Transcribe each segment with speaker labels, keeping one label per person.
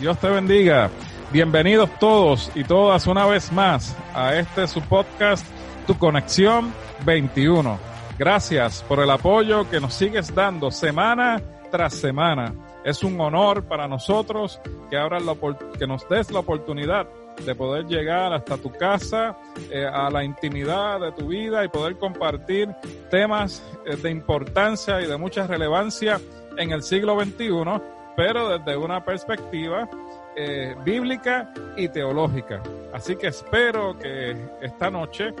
Speaker 1: Dios te bendiga. Bienvenidos todos y todas una vez más a este su podcast, Tu Conexión 21. Gracias por el apoyo que nos sigues dando semana tras semana. Es un honor para nosotros que, abras la, que nos des la oportunidad de poder llegar hasta tu casa, eh, a la intimidad de tu vida y poder compartir temas eh, de importancia y de mucha relevancia en el siglo XXI, pero desde una perspectiva eh, bíblica y teológica. Así que espero que esta noche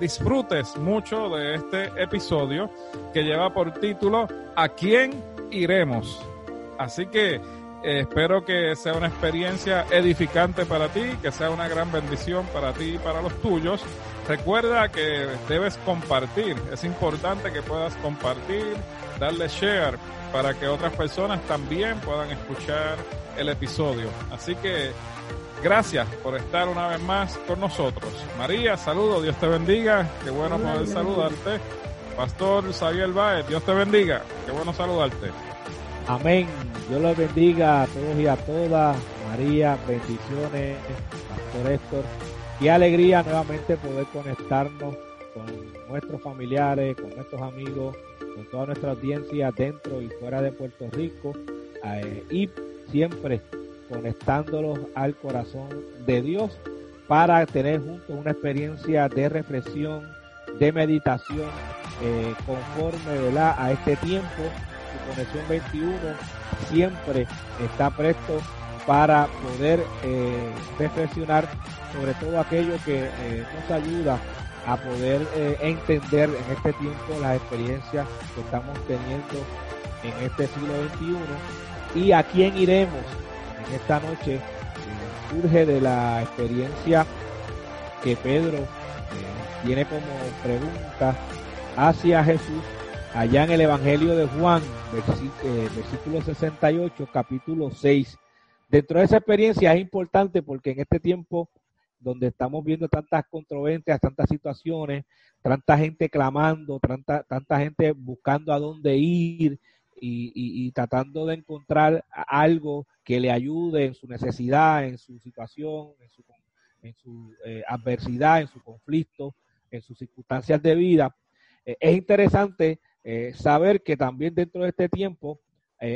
Speaker 1: disfrutes mucho de este episodio que lleva por título ¿A quién iremos? Así que eh, espero que sea una experiencia edificante para ti, que sea una gran bendición para ti y para los tuyos. Recuerda que debes compartir, es importante que puedas compartir, darle share para que otras personas también puedan escuchar el episodio. Así que gracias por estar una vez más con nosotros. María, saludo, Dios te bendiga, qué bueno poder saludarte. Pastor Xavier Baez, Dios te bendiga, qué bueno saludarte.
Speaker 2: Amén. Dios los bendiga a todos y a todas. María, bendiciones, Pastor Héctor. Qué alegría nuevamente poder conectarnos con nuestros familiares, con nuestros amigos, con toda nuestra audiencia dentro y fuera de Puerto Rico eh, y siempre conectándolos al corazón de Dios para tener juntos una experiencia de reflexión, de meditación eh, conforme a este tiempo. Conexión 21 siempre está presto para poder eh, reflexionar sobre todo aquello que nos ayuda a poder eh, entender en este tiempo las experiencias que estamos teniendo en este siglo XXI y a quién iremos en esta noche surge de la experiencia que Pedro tiene como pregunta hacia Jesús allá en el Evangelio de Juan, eh, versículo 68, capítulo 6. Dentro de esa experiencia es importante porque en este tiempo donde estamos viendo tantas controversias, tantas situaciones, tanta gente clamando, tanta, tanta gente buscando a dónde ir y, tratando de encontrar algo que le ayude en su necesidad, en su situación, en su, eh, adversidad, en su conflicto, en sus circunstancias de vida. Eh, es interesante eh, saber que también dentro de este tiempo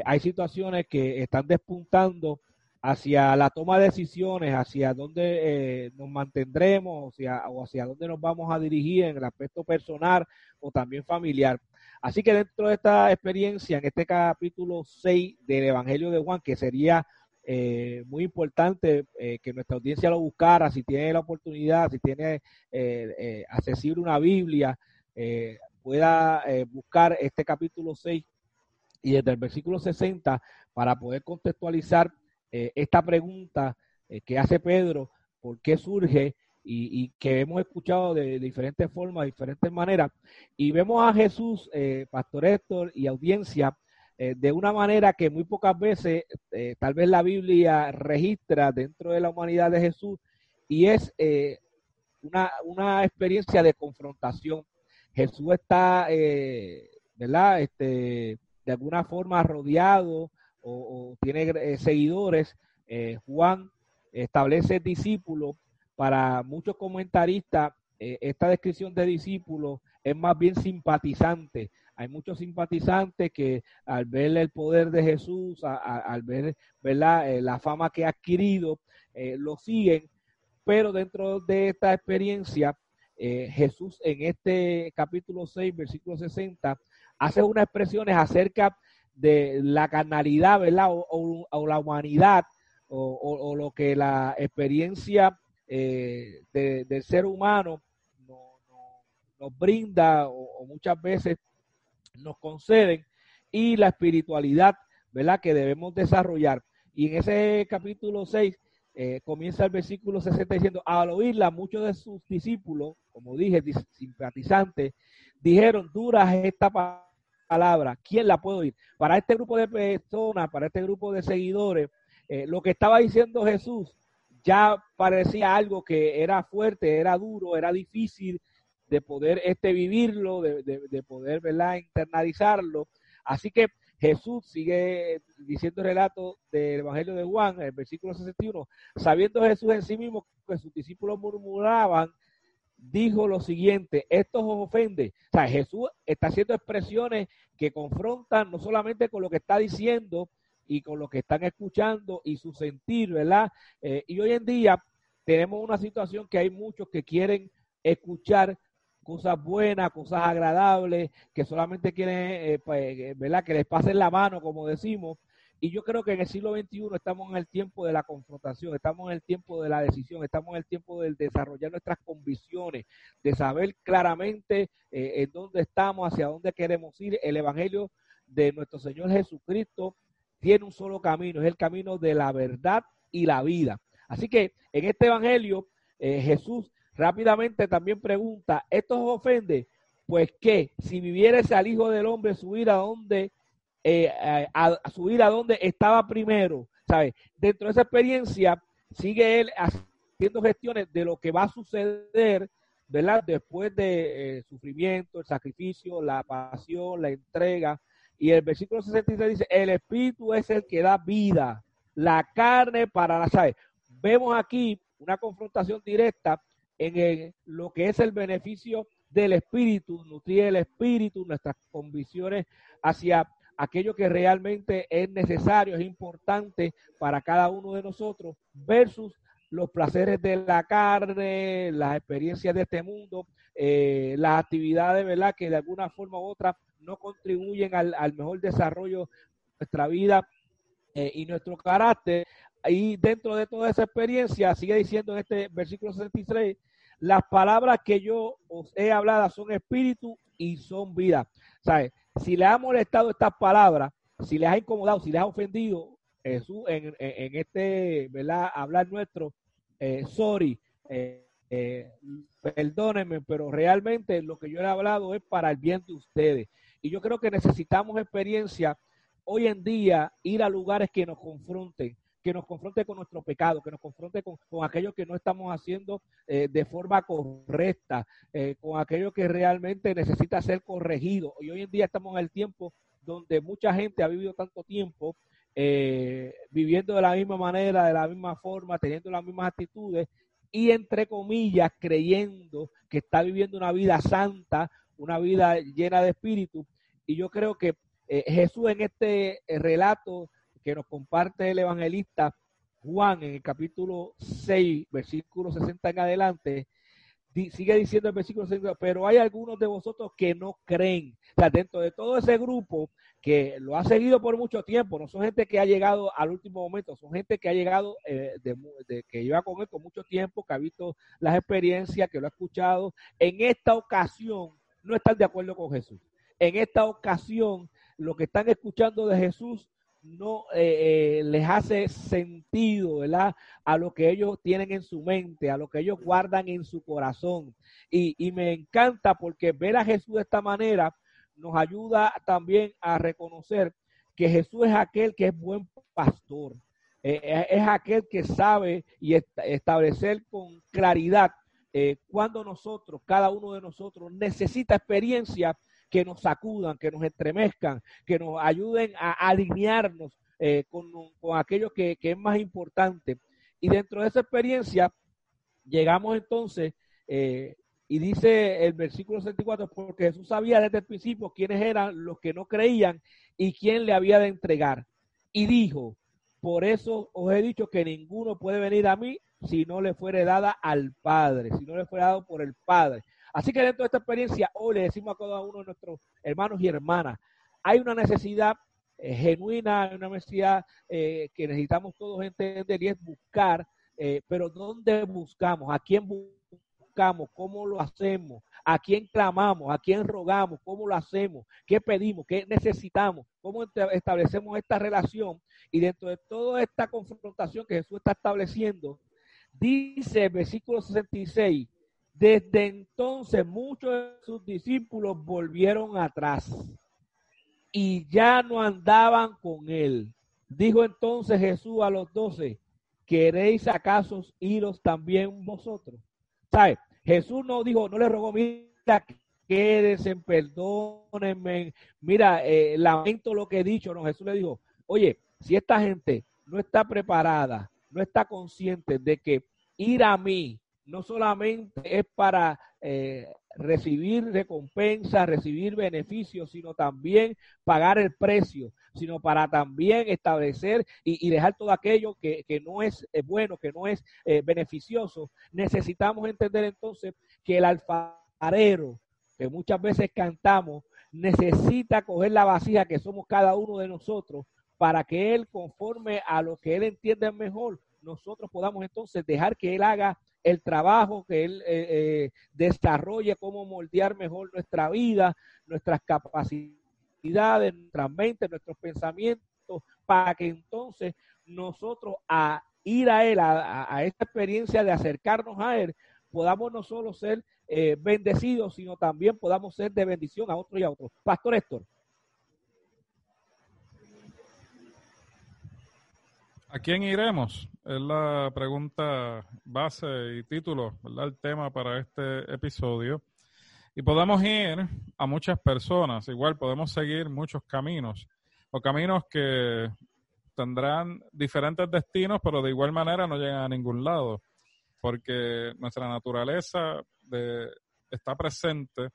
Speaker 2: hay situaciones que están despuntando hacia la toma de decisiones, hacia dónde eh, nos mantendremos, o hacia dónde nos vamos a dirigir en el aspecto personal o también familiar. Así que dentro de esta experiencia, en este capítulo 6 del Evangelio de Juan, que sería muy importante que nuestra audiencia lo buscara, si tiene la oportunidad, si tiene accesible una Biblia, pueda eh, buscar este capítulo 6 y desde el versículo 60 para poder contextualizar eh, esta pregunta eh, que hace Pedro, por qué surge y, que hemos escuchado de, diferentes formas, diferentes maneras. Y vemos a Jesús, Pastor Héctor y audiencia, de una manera que muy pocas veces tal vez la Biblia registra dentro de la humanidad de Jesús y es una, una experiencia de confrontación Jesús está, eh, ¿verdad? Este, de alguna forma rodeado o, tiene eh, seguidores. Eh, Juan establece discípulos. Para muchos comentaristas, esta descripción de discípulos es más bien simpatizante. Hay muchos simpatizantes que al ver el poder de Jesús, al ver ¿verdad? la fama que ha adquirido, lo siguen, pero dentro de esta experiencia eh, Jesús en este capítulo 6, versículo 60, hace unas expresiones acerca de la carnalidad, ¿verdad? O, la humanidad, o, lo que la experiencia eh, del ser humano nos brinda o, muchas veces nos conceden, y la espiritualidad, ¿verdad? Que debemos desarrollar. Y en ese capítulo 6 eh, comienza el versículo 60 diciendo, al oírla muchos de sus discípulos, como dije, simpatizantes, dijeron, dura esta palabra, ¿quién la puede oír? Para este grupo de personas, para este grupo de seguidores, eh, lo que estaba diciendo Jesús ya parecía algo que era fuerte, era duro, era difícil de poder este vivirlo, de, de, poder ¿verdad? internalizarlo. Así que Jesús sigue diciendo el relato del Evangelio de Juan, el versículo 61, sabiendo Jesús en sí mismo que sus discípulos murmuraban, dijo lo siguiente, esto os ofende. O sea, Jesús está haciendo expresiones que confrontan no solamente con lo que está diciendo y con lo que están escuchando y su sentir, ¿verdad? Eh, y hoy en día tenemos una situación que hay muchos que quieren escuchar cosas buenas, cosas agradables, que solamente quieren, eh, pues, eh, ¿verdad? Que les pasen la mano, como decimos. Y yo creo que en el siglo XXI estamos en el tiempo de la confrontación, estamos en el tiempo de la decisión, estamos en el tiempo de desarrollar nuestras convicciones, de saber claramente eh, en dónde estamos, hacia dónde queremos ir. El Evangelio de nuestro Señor Jesucristo tiene un solo camino, es el camino de la verdad y la vida. Así que en este Evangelio Jesús Rápidamente también pregunta, ¿esto os ofende? Pues que si vivieres al Hijo del Hombre, subir a donde, eh, a, subir a donde estaba primero, ¿sabes? Dentro de esa experiencia, sigue él haciendo gestiones de lo que va a suceder, ¿verdad? Después de eh, sufrimiento, el sacrificio, la pasión, la entrega. Y el versículo 66 dice, el Espíritu es el que da vida, la carne para la, ¿sabes? Vemos aquí una confrontación directa en lo que es el beneficio del espíritu, nutrir el espíritu, nuestras convicciones hacia aquello que realmente es necesario, es importante para cada uno de nosotros, versus los placeres de la carne, las experiencias de este mundo, eh, las actividades, ¿verdad?, que de alguna forma u otra no contribuyen al, mejor desarrollo de nuestra vida eh, y nuestro carácter. Y dentro de toda esa experiencia, sigue diciendo en este versículo 63, las palabras que yo os he hablado son espíritu y son vida. ¿Sabes? Si le ha molestado estas palabras, si les ha incomodado, si les ha ofendido, Jesús, en, este, ¿verdad? Hablar nuestro, eh, sorry, eh, eh, perdónenme, pero realmente lo que yo he hablado es para el bien de ustedes. Y yo creo que necesitamos experiencia hoy en día, ir a lugares que nos confronten, que nos confronte con nuestro pecado, que nos confronte con, aquello que no estamos haciendo eh, de forma correcta, eh, con aquello que realmente necesita ser corregido. Y hoy en día estamos en el tiempo donde mucha gente ha vivido tanto tiempo eh, viviendo de la misma manera, de la misma forma, teniendo las mismas actitudes y entre comillas creyendo que está viviendo una vida santa, una vida llena de espíritu. Y yo creo que Jesús en este relato que nos comparte el evangelista Juan en el capítulo 6, versículo 60 en adelante, sigue diciendo el versículo 60, pero hay algunos de vosotros que no creen. O dentro de todo ese grupo que lo ha seguido por mucho tiempo, no son gente que ha llegado al último momento, son gente que ha llegado, eh, de, que lleva con él con mucho tiempo, que ha visto las experiencias, que lo ha escuchado. En esta ocasión no están de acuerdo con Jesús. En esta ocasión, lo que están escuchando de Jesús no eh, eh, les hace sentido, ¿verdad? A lo que ellos tienen en su mente, a lo que ellos guardan en su corazón. Y, me encanta porque ver a Jesús de esta manera nos ayuda también a reconocer que Jesús es aquel que es buen pastor, eh, es aquel que sabe y establecer con claridad cuando nosotros, cada uno de nosotros, necesita experiencia que nos sacudan, que nos estremezcan, que nos ayuden a alinearnos eh, con, aquello que, es más importante. Y dentro de esa experiencia, llegamos entonces, eh, y dice el versículo 64, porque Jesús sabía desde el principio quiénes eran los que no creían y quién le había de entregar. Y dijo, por eso os he dicho que ninguno puede venir a mí si no le fuere dada al Padre, si no le fuera dado por el Padre. Así que dentro de esta experiencia, hoy le decimos a cada uno de nuestros hermanos y hermanas, hay una necesidad eh, genuina, hay una necesidad eh, que necesitamos todos entender y es buscar, eh, pero ¿dónde buscamos? ¿A quién buscamos? ¿Cómo lo hacemos? ¿A quién clamamos? ¿A quién rogamos? ¿Cómo lo hacemos? ¿Qué pedimos? ¿Qué necesitamos? ¿Cómo establecemos esta relación? Y dentro de toda esta confrontación que Jesús está estableciendo, dice el versículo 66, desde entonces muchos de sus discípulos volvieron atrás y ya no andaban con él. Dijo entonces Jesús a los doce, ¿queréis acaso iros también vosotros? ¿Sabe? Jesús no dijo, no le rogó, mira, quédense, perdónenme. Mira, eh, lamento lo que he dicho, ¿no? Jesús le dijo, oye, si esta gente no está preparada, no está consciente de que ir a mí no solamente es para eh, recibir recompensa, recibir beneficios, sino también pagar el precio, sino para también establecer y, dejar todo aquello que, no es eh, bueno, que no es eh, beneficioso. Necesitamos entender entonces que el alfarero, que muchas veces cantamos, necesita coger la vasija que somos cada uno de nosotros para que Él, conforme a lo que Él entiende mejor, nosotros podamos entonces dejar que Él haga el trabajo, que Él eh, eh, desarrolle cómo moldear mejor nuestra vida, nuestras capacidades, nuestra mente, nuestros pensamientos, para que entonces nosotros a ir a Él, a, esta experiencia de acercarnos a Él, podamos no solo ser eh, bendecidos, sino también podamos ser de bendición a otros y a otros. Pastor Héctor.
Speaker 1: ¿A quién iremos? Es la pregunta base y título, ¿verdad? El tema para este episodio. Y podemos ir a muchas personas, igual podemos seguir muchos caminos, o caminos que tendrán diferentes destinos, pero de igual manera no llegan a ningún lado, porque nuestra naturaleza de, está presente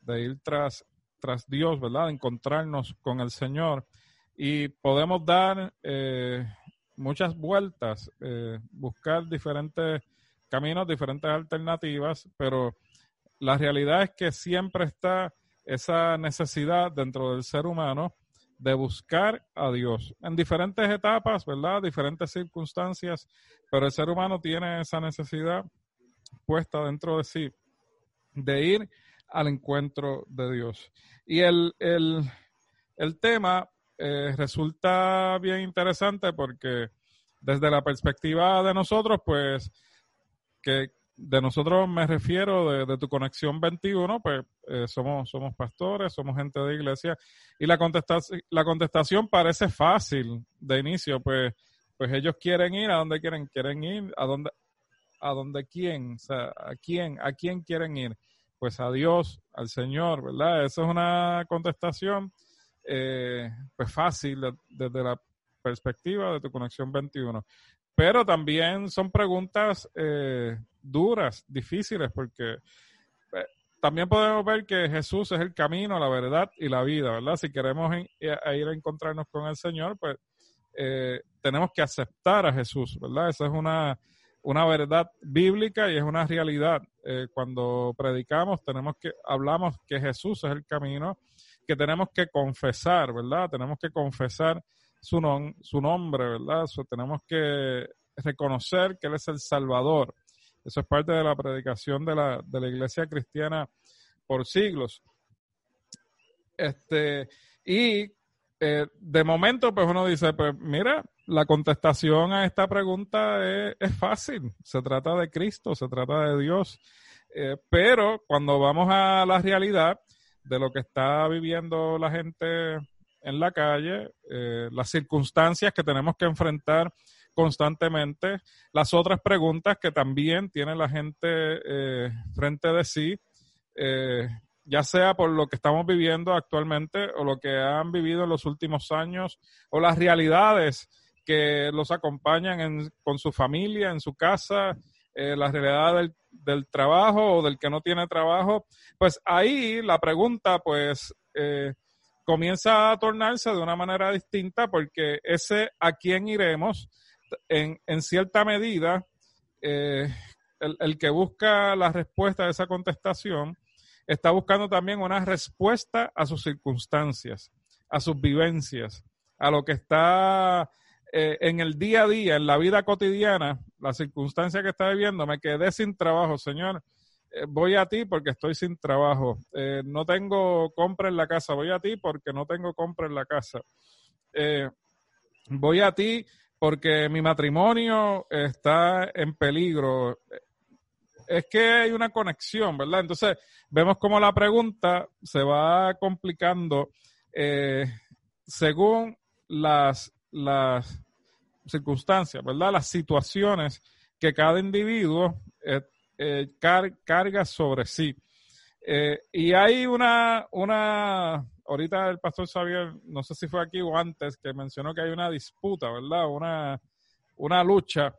Speaker 1: de ir tras, tras Dios, ¿verdad? De encontrarnos con el Señor. Y podemos dar eh, muchas vueltas, eh, buscar diferentes caminos, diferentes alternativas, pero la realidad es que siempre está esa necesidad dentro del ser humano de buscar a Dios en diferentes etapas, ¿verdad? Diferentes circunstancias, pero el ser humano tiene esa necesidad puesta dentro de sí de ir al encuentro de Dios. Y el, el, el tema eh, resulta bien interesante porque desde la perspectiva de nosotros, pues, que de nosotros me refiero de, tu conexión 21, pues eh, somos, somos pastores, somos gente de iglesia, y la, contestación la contestación parece fácil de inicio, pues, pues ellos quieren ir a donde quieren, quieren ir, a donde, a donde quién, o sea, a quién, a quién quieren ir, pues a Dios, al Señor, ¿verdad? Esa es una contestación eh, pues fácil desde la perspectiva de tu conexión 21. Pero también son preguntas eh, duras, difíciles, porque eh, también podemos ver que Jesús es el camino, la verdad y la vida, ¿verdad? Si queremos ir a encontrarnos con el Señor, pues tenemos que aceptar a Jesús, ¿verdad? Esa es una, una verdad bíblica y es una realidad. cuando predicamos, tenemos que, hablamos que Jesús es el camino, que tenemos que confesar, ¿verdad? Tenemos que confesar su, su nombre, ¿verdad? tenemos que reconocer que Él es el Salvador. Eso es parte de la predicación de la, de la iglesia cristiana por siglos. Este, y eh, de momento, pues uno dice, pues mira, la contestación a esta pregunta es, fácil. Se trata de Cristo, se trata de Dios. Eh, pero cuando vamos a la realidad, de lo que está viviendo la gente en la calle, eh, las circunstancias que tenemos que enfrentar constantemente, las otras preguntas que también tiene la gente eh, frente de sí, eh, ya sea por lo que estamos viviendo actualmente o lo que han vivido en los últimos años o las realidades que los acompañan con su familia, en su casa, la realidad del, del trabajo o del que no tiene trabajo, pues ahí la pregunta pues eh, comienza a tornarse de una manera distinta porque ese a quién iremos, en, en cierta medida, eh, el, el, que busca la respuesta de esa contestación está buscando también una respuesta a sus circunstancias, a sus vivencias, a lo que está eh, en el día a día, en la vida cotidiana, la circunstancia que está viviendo, me quedé sin trabajo, Señor. Eh, voy a ti porque estoy sin trabajo. Eh, no tengo compra en la casa. Voy a ti porque no tengo compra en la casa. voy a ti porque mi matrimonio está en peligro. Es que hay una conexión, ¿verdad? Entonces, vemos cómo la pregunta se va complicando según las, las circunstancias, ¿verdad? Las situaciones que cada individuo eh, eh, carga sobre sí. Eh, y hay una, una, ahorita el pastor Xavier, no sé si fue aquí o antes, que mencionó que hay una disputa, ¿verdad? Una, una lucha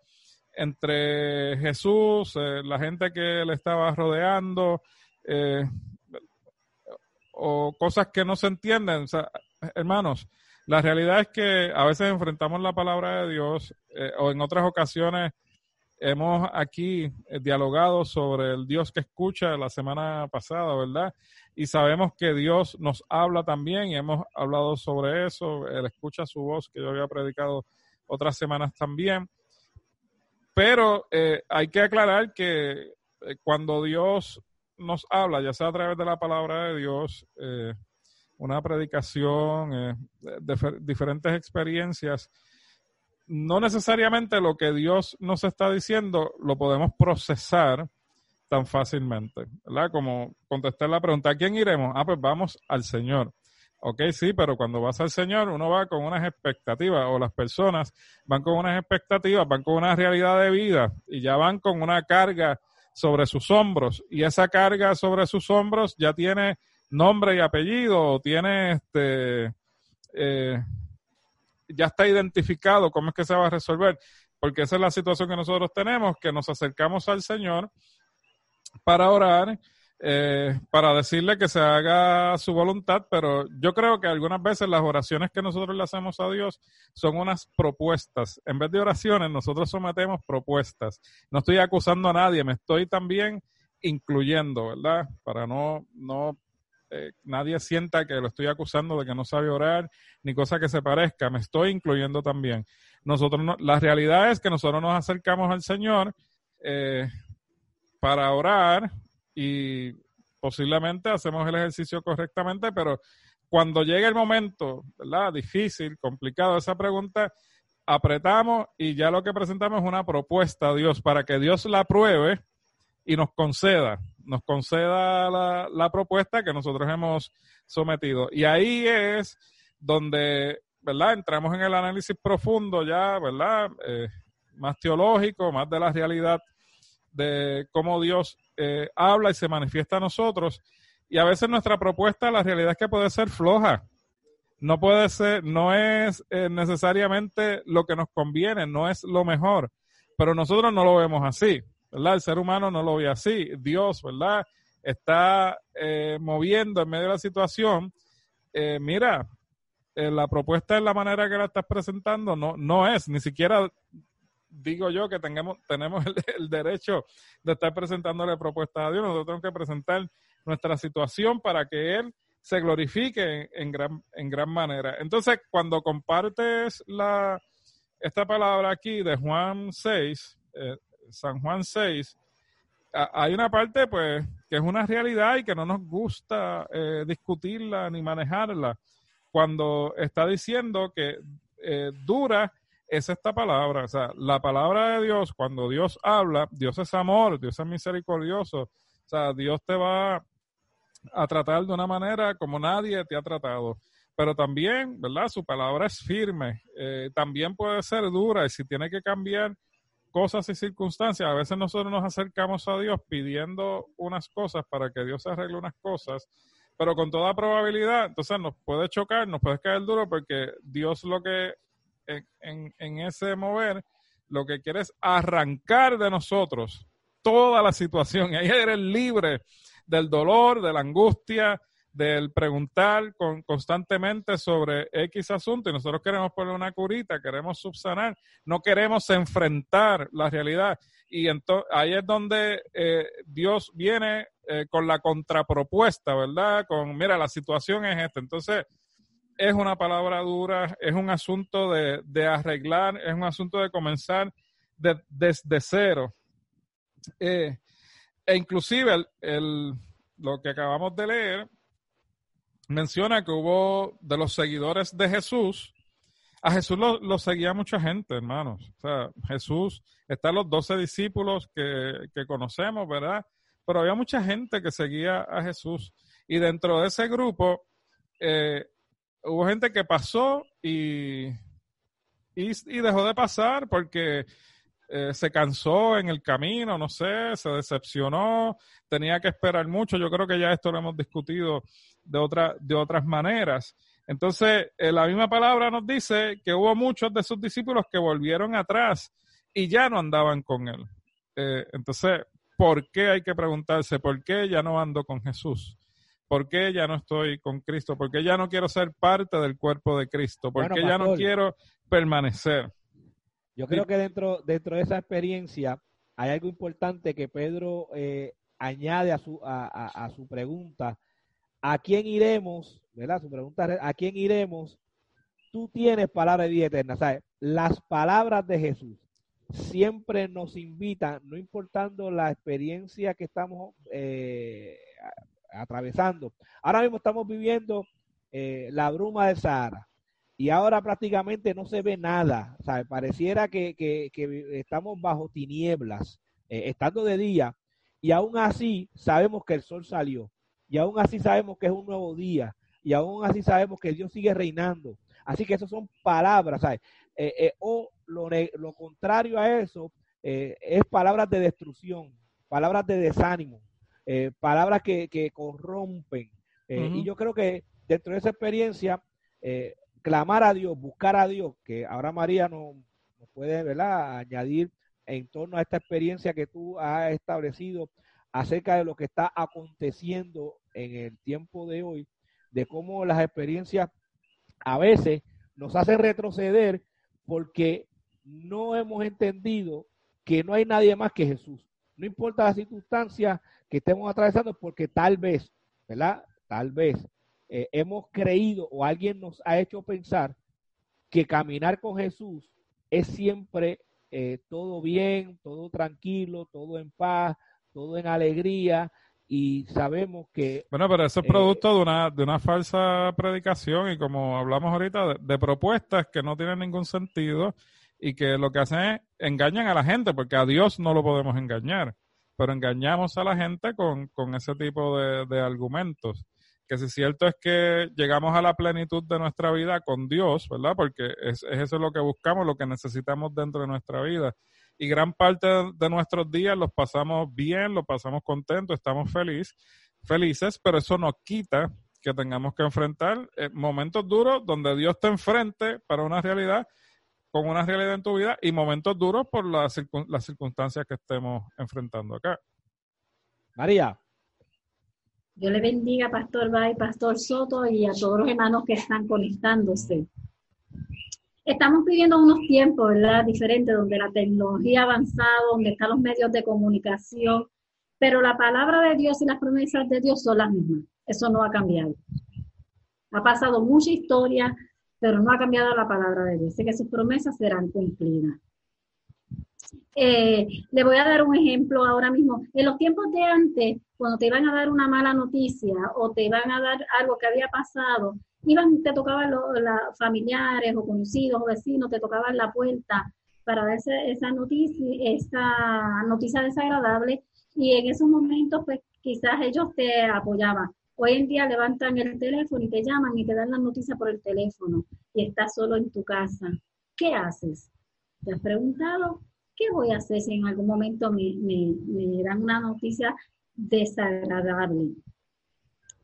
Speaker 1: entre Jesús, la gente que le estaba rodeando, o cosas que no se entienden. Hermanos, la realidad es que a veces enfrentamos la palabra de Dios eh, o en otras ocasiones hemos aquí dialogado sobre el Dios que escucha la semana pasada, ¿verdad? Y sabemos que Dios nos habla también y hemos hablado sobre eso. Él escucha su voz que yo había predicado otras semanas también. Pero eh, hay que aclarar que eh, cuando Dios nos habla, ya sea a través de la palabra de Dios, eh, una predicación, de, diferentes experiencias, no necesariamente lo que Dios nos está diciendo lo podemos procesar tan fácilmente, ¿verdad? Como contestar la pregunta, ¿a quién iremos? Ah, pues vamos al Señor. Ok, sí, pero cuando vas al Señor, uno va con unas expectativas, o las personas van con unas expectativas, van con una realidad de vida y ya van con una carga sobre sus hombros. Y esa carga sobre sus hombros ya tiene nombre y apellido, tiene este. Eh, ya está identificado cómo es que se va a resolver. Porque esa es la situación que nosotros tenemos, que nos acercamos al Señor para orar eh, para decirle que se haga su voluntad, pero yo creo que algunas veces las oraciones que nosotros le hacemos a Dios son unas propuestas. En vez de oraciones, nosotros sometemos propuestas. No estoy acusando a nadie, me estoy también incluyendo, ¿verdad? Para no, no eh, nadie sienta que lo estoy acusando de que no sabe orar, ni cosa que se parezca, me estoy incluyendo también. Nosotros no, la realidad es que nosotros nos acercamos al Señor eh, para orar, y posiblemente hacemos el ejercicio correctamente, pero cuando llegue el momento, ¿verdad? Difícil, complicado esa pregunta, apretamos y ya lo que presentamos es una propuesta a Dios para que Dios la apruebe y nos conceda, nos conceda la, propuesta que nosotros hemos sometido. Y ahí es donde, ¿verdad? Entramos en el análisis profundo ya, ¿verdad? Eh, más teológico, más de la realidad de cómo Dios eh, habla y se manifiesta a nosotros. Y a veces nuestra propuesta, la realidad es que puede ser floja. No puede ser, no es eh, necesariamente lo que nos conviene, no es lo mejor. Pero nosotros no lo vemos así, ¿verdad? El ser humano no lo ve así. Dios, ¿verdad? Está eh, moviendo en medio de la situación. mira, la propuesta en la manera que la estás presentando no, no es, ni siquiera digo yo que tengamos, tenemos el, derecho de estar presentándole propuestas a Dios. Nosotros tenemos que presentar nuestra situación para que Él se glorifique en, gran, en gran manera. Entonces, cuando compartes la, esta palabra aquí de Juan 6, eh, San Juan 6, hay una parte pues que es una realidad y que no nos gusta eh, discutirla ni manejarla cuando está diciendo que eh, dura es esta palabra, o sea, la palabra de Dios, cuando Dios habla, Dios es amor, Dios es misericordioso, o sea, Dios te va a tratar de una manera como nadie te ha tratado. Pero también, ¿verdad? Su palabra es firme, eh, también puede ser dura y si tiene que cambiar cosas y circunstancias, a veces nosotros nos acercamos a Dios pidiendo unas cosas para que Dios arregle unas cosas, pero con toda probabilidad, entonces nos puede chocar, nos puede caer duro porque Dios lo que en, ese mover, lo que quiere es arrancar de nosotros toda la situación. Y ahí eres libre del dolor, de la angustia, del preguntar constantemente sobre X asunto y nosotros queremos poner una curita, queremos subsanar, no queremos enfrentar la realidad. Y entonces ahí es donde eh, Dios viene eh, con la contrapropuesta, ¿verdad? Con, mira, la situación es esta. Entonces, es una palabra dura, es un asunto de, arreglar, es un asunto de comenzar desde cero. Eh, e inclusive el, lo que acabamos de leer menciona que hubo de los seguidores de Jesús, a Jesús lo, seguía mucha gente, hermanos. O sea, Jesús, están los doce discípulos que, que conocemos, ¿verdad? Pero había mucha gente que seguía a Jesús. Y dentro de ese grupo, eh, hubo gente que pasó y, y, dejó de pasar porque eh, se cansó en el camino, no sé, se decepcionó, tenía que esperar mucho. Yo creo que ya esto lo hemos discutido de, otra, de otras maneras. Entonces, eh, la misma palabra nos dice que hubo muchos de sus discípulos que volvieron atrás y ya no andaban con él. Eh, entonces, ¿por qué hay que preguntarse? ¿Por qué ya no ando con Jesús? ¿Por qué ya no estoy con Cristo? ¿Por qué ya no quiero ser parte del cuerpo de Cristo? ¿Por qué ya no quiero permanecer?
Speaker 2: Yo creo que dentro, dentro de esa experiencia hay algo importante que Pedro eh, añade a su, a, su pregunta. ¿A quién iremos? ¿Verdad? Su pregunta es, ¿a quién iremos? Tú tienes palabra de vida eterna. ¿sabes? Las palabras de Jesús siempre nos invitan, no importando la experiencia que estamos eh, atravesando. Ahora mismo estamos viviendo eh, la bruma de Sahara y ahora prácticamente no se ve nada. ¿sabe? Pareciera que, estamos bajo tinieblas, eh, estando de día, y aún así sabemos que el sol salió, y aún así sabemos que es un nuevo día, y aún así sabemos que Dios sigue reinando. Así que esas son palabras, ¿sabes? Eh, eh, o lo, lo, contrario a eso es palabras de destrucción, palabras de desánimo, palabras que, que corrompen. Y yo creo que dentro de esa experiencia, clamar a Dios, buscar a Dios, que ahora María nos, puede ¿verdad? añadir en torno a esta experiencia que tú has establecido acerca de lo que está aconteciendo en el tiempo de hoy, de cómo las experiencias a veces nos hacen retroceder porque no hemos entendido que no hay nadie más que Jesús. No importa la circunstancia que estemos atravesando, porque tal vez, ¿verdad? Tal vez eh, hemos creído o alguien nos ha hecho pensar que caminar con Jesús es siempre eh, todo bien, todo tranquilo, todo en paz, todo en alegría. Y sabemos que...
Speaker 1: Bueno, pero eso es producto de, una, de una falsa predicación y como hablamos ahorita, de, propuestas que no tienen ningún sentido y que lo que hacen es engañan a la gente, porque a Dios no lo podemos engañar, pero engañamos a la gente con, con ese tipo de, de argumentos que si cierto es que llegamos a la plenitud de nuestra vida con Dios, ¿verdad? Porque es, eso lo que buscamos, lo que necesitamos dentro de nuestra vida. Y gran parte de nuestros días los pasamos bien, los pasamos contentos, estamos feliz, felices, pero eso no quita que tengamos que enfrentar eh, momentos duros donde Dios te enfrente para una realidad, con una realidad en tu vida, y momentos duros por las, las circunstancias que estemos enfrentando acá.
Speaker 2: María,
Speaker 3: Dios le bendiga, Pastor Bay, Pastor Soto y a todos los hermanos que están conectándose. Estamos viviendo unos tiempos, ¿verdad? Diferentes, donde la tecnología ha avanzado, donde están los medios de comunicación, pero la palabra de Dios y las promesas de Dios son las mismas. Eso no ha cambiado. Ha pasado mucha historia, pero no ha cambiado la palabra de Dios. Sé que sus promesas serán cumplidas. Eh, le voy a dar un ejemplo ahora mismo. En los tiempos de antes, cuando te iban a dar una mala noticia o te iban a dar algo que había pasado, iban, te tocaban los familiares o conocidos o vecinos, te tocaban la puerta para dar esa noticia, esa noticia desagradable y en esos momentos pues quizás ellos te apoyaban. Hoy en día levantan el teléfono y te llaman y te dan la noticia por el teléfono y estás solo en tu casa. ¿Qué haces? ¿Te has preguntado qué voy a hacer si en algún momento me, me, dan una noticia desagradable?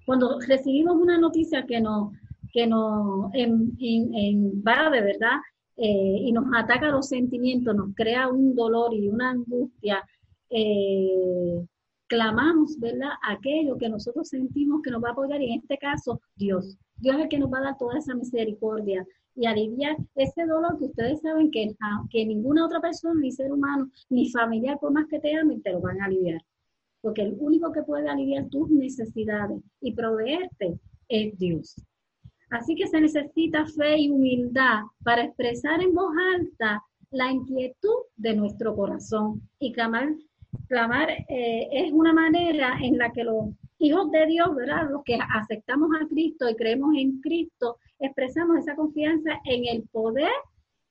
Speaker 3: Cuando recibimos una noticia que nos, que nos en, de verdad eh, y nos ataca los sentimientos, nos crea un dolor y una angustia, eh, clamamos, ¿verdad? Aquello que nosotros sentimos que nos va a apoyar y en este caso Dios. Dios es el que nos va a dar toda esa misericordia, y aliviar ese dolor que ustedes saben que, que ninguna otra persona, ni ser humano, ni familiar, por más que te amen, te lo van a aliviar. Porque el único que puede aliviar tus necesidades y proveerte es Dios. Así que se necesita fe y humildad para expresar en voz alta la inquietud de nuestro corazón. Y clamar, clamar eh, es una manera en la que los hijos de Dios, ¿verdad? Los que aceptamos a Cristo y creemos en Cristo, expresamos esa confianza en el poder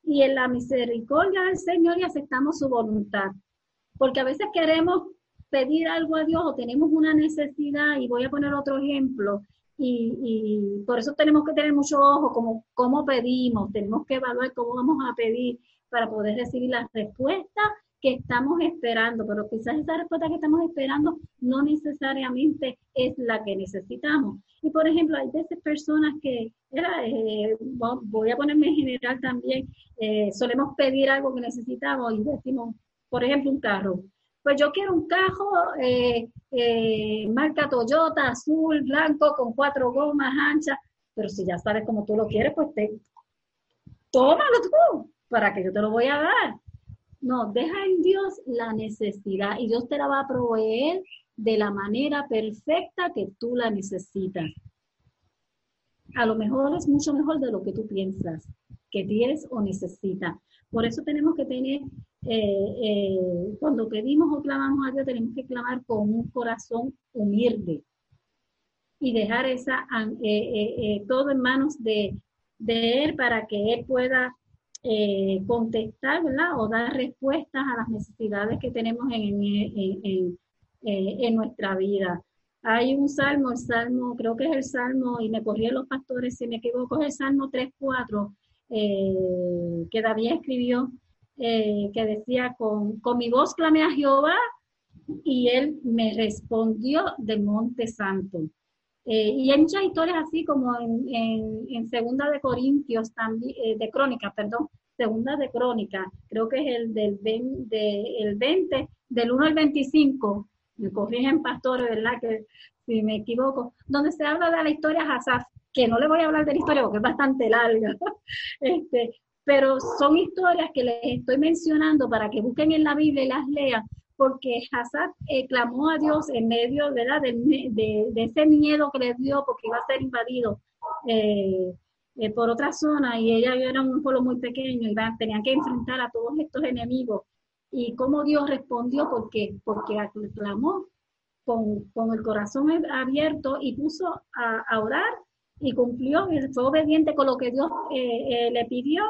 Speaker 3: y en la misericordia del Señor y aceptamos su voluntad. Porque a veces queremos pedir algo a Dios o tenemos una necesidad, y voy a poner otro ejemplo, y, por eso tenemos que tener mucho ojo como cómo pedimos, tenemos que evaluar cómo vamos a pedir, para poder recibir la respuesta que estamos esperando, pero quizás esa respuesta que estamos esperando no necesariamente es la que necesitamos. Y por ejemplo, hay veces personas que, eh, voy a ponerme en general también, eh, solemos pedir algo que necesitamos y decimos, por ejemplo, un carro. Pues yo quiero un carro eh, marca Toyota, azul, blanco, con cuatro gomas anchas, pero si ya sabes cómo tú lo quieres, pues te, tómalo tú, para que yo te lo voy a dar. No, deja en Dios la necesidad y Dios te la va a proveer de la manera perfecta que tú la necesitas. A lo mejor es mucho mejor de lo que tú piensas que tienes o necesitas. Por eso tenemos que tener, eh, eh, cuando pedimos o clamamos a Dios, tenemos que clamar con un corazón humilde y dejar esa, eh, todo en manos de, de Él para que Él pueda eh, contestar, ¿verdad? O dar respuestas a las necesidades que tenemos en, en, en, nuestra vida. Hay un salmo, el salmo, creo que es el salmo, y me corrían los pastores si me equivoco, es el salmo 3.4, eh, que David escribió, eh, que decía, con, con mi voz clamé a Jehová y él me respondió del monte santo. Eh, y hay muchas historias así como en, en, Segunda de Corintios, también, eh, de Crónica, perdón, Segunda de Crónica, creo que es el del el 20, del 1 al 25, me corrigen pastores, ¿verdad? Que si me equivoco, donde se habla de la historia Asaf, que no le voy a hablar de la historia porque es bastante larga, este, pero son historias que les estoy mencionando para que busquen en la Biblia y las lean, porque Hazard eh, clamó a Dios en medio ¿verdad? De, ese miedo que le dio porque iba a ser invadido eh, eh, por otra zona y ella era un pueblo muy pequeño y tenían que enfrentar a todos estos enemigos. Y cómo Dios respondió, porque porque clamó con, el corazón abierto y puso a, orar y cumplió, fue obediente con lo que Dios le pidió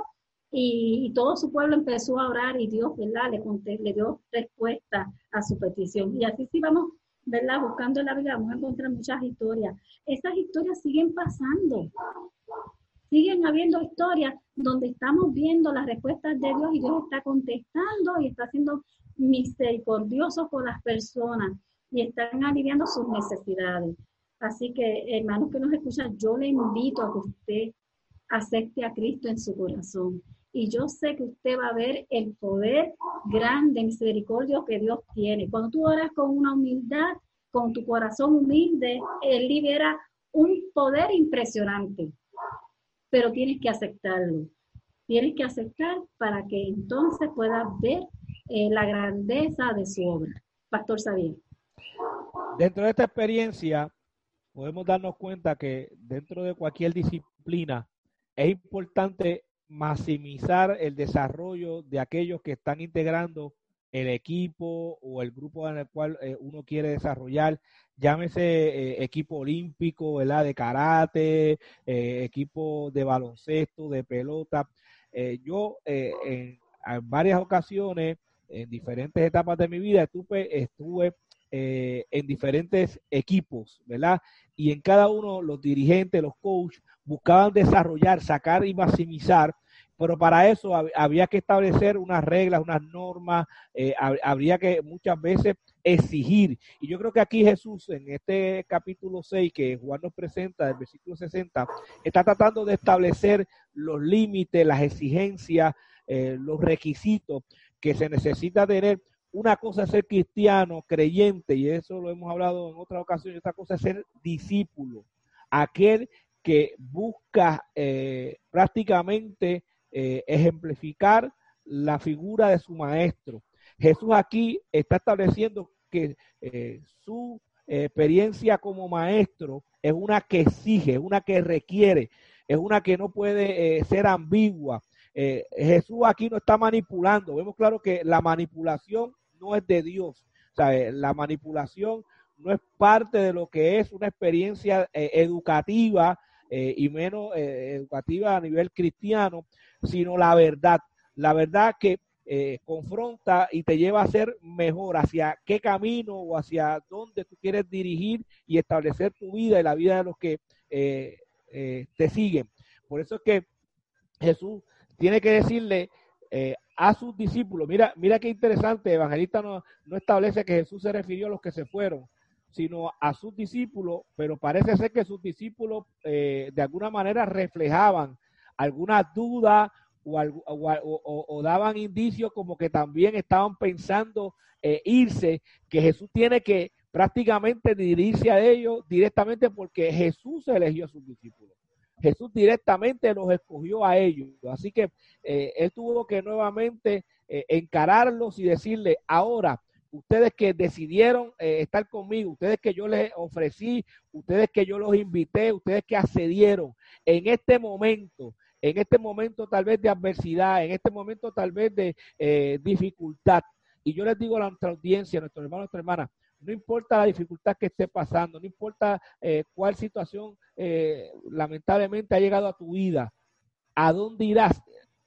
Speaker 3: y, todo su pueblo empezó a orar y Dios, ¿verdad? Le, le dio respuesta a su petición. Y así sí vamos, ¿verdad? Buscando en la Biblia, vamos a encontrar muchas historias. Esas historias siguen pasando. Siguen habiendo historias donde estamos viendo las respuestas de Dios y Dios está contestando y está siendo misericordioso con las personas y están aliviando sus necesidades. Así que, hermanos que nos escuchan, yo le invito a que usted acepte a Cristo en su corazón y yo sé que usted va a ver el poder grande, misericordio que Dios tiene. Cuando tú oras con una humildad, con tu corazón humilde, Él libera un poder impresionante, pero tienes que aceptarlo. Tienes que aceptar para que entonces puedas ver eh, la grandeza de su obra. Pastor Xavier.
Speaker 2: Dentro de esta experiencia, podemos darnos cuenta que dentro de cualquier disciplina es importante maximizar el desarrollo de aquellos que están integrando el equipo o el grupo en el cual eh, uno quiere desarrollar, llámese eh, equipo olímpico, ¿verdad? de karate, eh, equipo de baloncesto, de pelota. yo en, varias ocasiones, en diferentes etapas de mi vida, estuve, estuve en diferentes equipos, ¿verdad? Y en cada uno los dirigentes, los coaches, buscaban desarrollar, sacar y maximizar, pero para eso había que establecer unas reglas, unas normas, eh, habría que muchas veces exigir. Y yo creo que aquí Jesús, en este capítulo 6 que Juan nos presenta, del versículo 60, está tratando de establecer los límites, las exigencias, eh, los requisitos que se necesita tener. Una cosa es ser cristiano, creyente, y eso lo hemos hablado en otra ocasión, y otra cosa es ser discípulo, aquel que busca eh, prácticamente eh, ejemplificar la figura de su maestro. Jesús aquí está estableciendo que eh, su experiencia como maestro es una que exige, es una que requiere, es una que no puede ser ambigua. Jesús aquí no está manipulando. Vemos claro que la manipulación no es de Dios. la manipulación no es parte de lo que es una experiencia educativa eh, y menos eh, educativa a nivel cristiano, sino la verdad. La verdad que eh, confronta y te lleva a ser mejor hacia qué camino o hacia dónde tú quieres dirigir y establecer tu vida y la vida de los que te siguen. Por eso es que Jesús tiene que decirle eh, a sus discípulos. Mira, mira qué interesante, Evangelista no, no establece que Jesús se refirió a los que se fueron, sino a sus discípulos, pero parece ser que sus discípulos eh, de alguna manera reflejaban alguna duda o, daban indicios como que también estaban pensando eh, irse, que Jesús tiene que prácticamente dirigirse a ellos directamente porque Jesús eligió a sus discípulos. Jesús directamente los escogió a ellos. Así que eh, él tuvo que nuevamente eh, encararlos y decirle, ahora, ustedes que decidieron eh, estar conmigo, ustedes que yo les ofrecí, ustedes que yo los invité, ustedes que accedieron en este momento, en este momento tal vez de adversidad, en este momento tal vez de dificultad. Y yo les digo a nuestra audiencia, a nuestros hermanos, nuestras hermanas, no importa la dificultad que esté pasando, no importa eh, cuál situación eh, lamentablemente ha llegado a tu vida, ¿a dónde irás?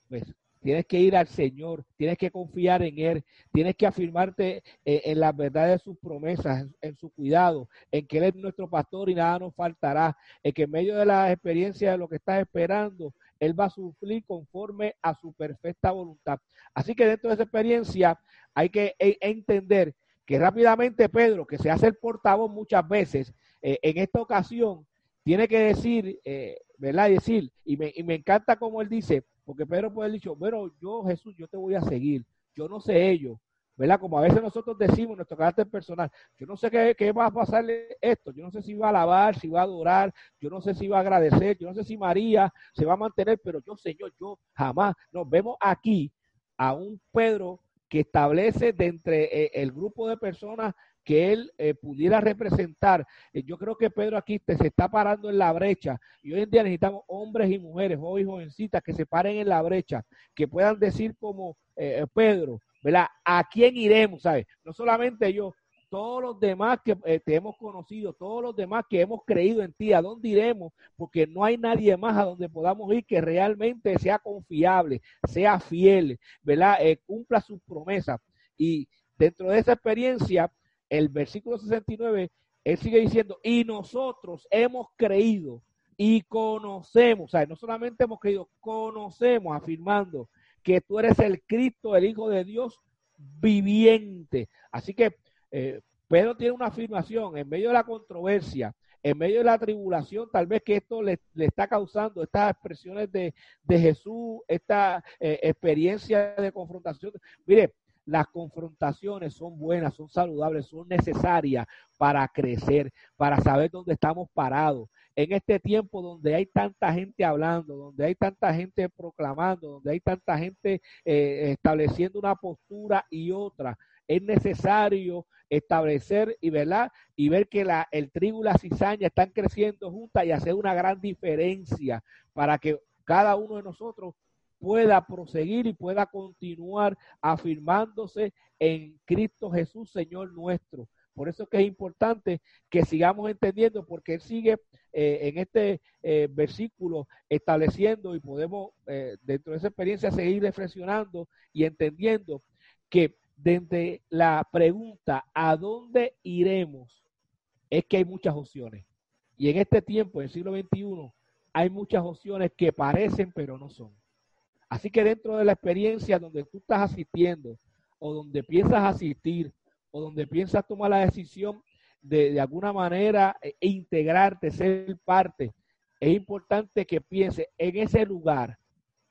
Speaker 2: Pues tienes que ir al Señor, tienes que confiar en Él, tienes que afirmarte eh, en la verdad de sus promesas, en, su cuidado, en que Él es nuestro pastor y nada nos faltará, en que en medio de la experiencia de lo que estás esperando, Él va a sufrir conforme a su perfecta voluntad. Así que dentro de esa experiencia hay que entender que rápidamente Pedro, que se hace el portavoz muchas veces, eh, en esta ocasión tiene que decir, eh, ¿verdad? Y decir, y me, y me encanta como él dice, porque Pedro puede haber dicho, bueno, yo Jesús, yo te voy a seguir, yo no sé ello, ¿verdad? Como a veces nosotros decimos nuestro carácter personal, yo no sé qué, qué, va a pasarle esto, yo no sé si va a alabar, si va a adorar, yo no sé si va a agradecer, yo no sé si María se va a mantener, pero yo, Señor, yo jamás, nos vemos aquí a un Pedro que establece de entre eh, el grupo de personas que él eh, pudiera representar. Eh, yo creo que Pedro aquí se está parando en la brecha y hoy en día necesitamos hombres y mujeres, jóvenes y jovencitas que se paren en la brecha, que puedan decir como Pedro, ¿verdad? ¿A quién iremos? ¿Sabes? No solamente yo, todos los demás que eh, te hemos conocido, todos los demás que hemos creído en ti, ¿a dónde iremos? Porque no hay nadie más a donde podamos ir que realmente sea confiable, sea fiel, ¿verdad? Eh, cumpla sus promesas. Y dentro de esa experiencia, el versículo 69, él sigue diciendo, y nosotros hemos creído y conocemos, o sea, no solamente hemos creído, conocemos, afirmando que tú eres el Cristo, el Hijo de Dios viviente. Así que eh, Pedro tiene una afirmación en medio de la controversia, en medio de la tribulación, tal vez que esto le, está causando estas expresiones de, Jesús, esta eh, experiencia de confrontación. Mire, las confrontaciones son buenas, son saludables, son necesarias para crecer, para saber dónde estamos parados. En este tiempo donde hay tanta gente hablando, donde hay tanta gente proclamando, donde hay tanta gente eh, estableciendo una postura y otra, es necesario establecer y, ¿verdad? y ver que la, el trigo y la cizaña están creciendo juntas y hacer una gran diferencia para que cada uno de nosotros pueda proseguir y pueda continuar afirmándose en Cristo Jesús, Señor nuestro. Por eso es que es importante que sigamos entendiendo, porque Él sigue eh, en este eh, versículo estableciendo y podemos eh, dentro de esa experiencia seguir reflexionando y entendiendo que desde la pregunta ¿a dónde iremos? es que hay muchas opciones. Y en este tiempo, en el siglo XXI, hay muchas opciones que parecen pero no son. Así que dentro de la experiencia donde tú estás asistiendo o donde piensas asistir o donde piensas tomar la decisión de, de alguna manera e integrarte, ser parte, es importante que pienses en ese lugar.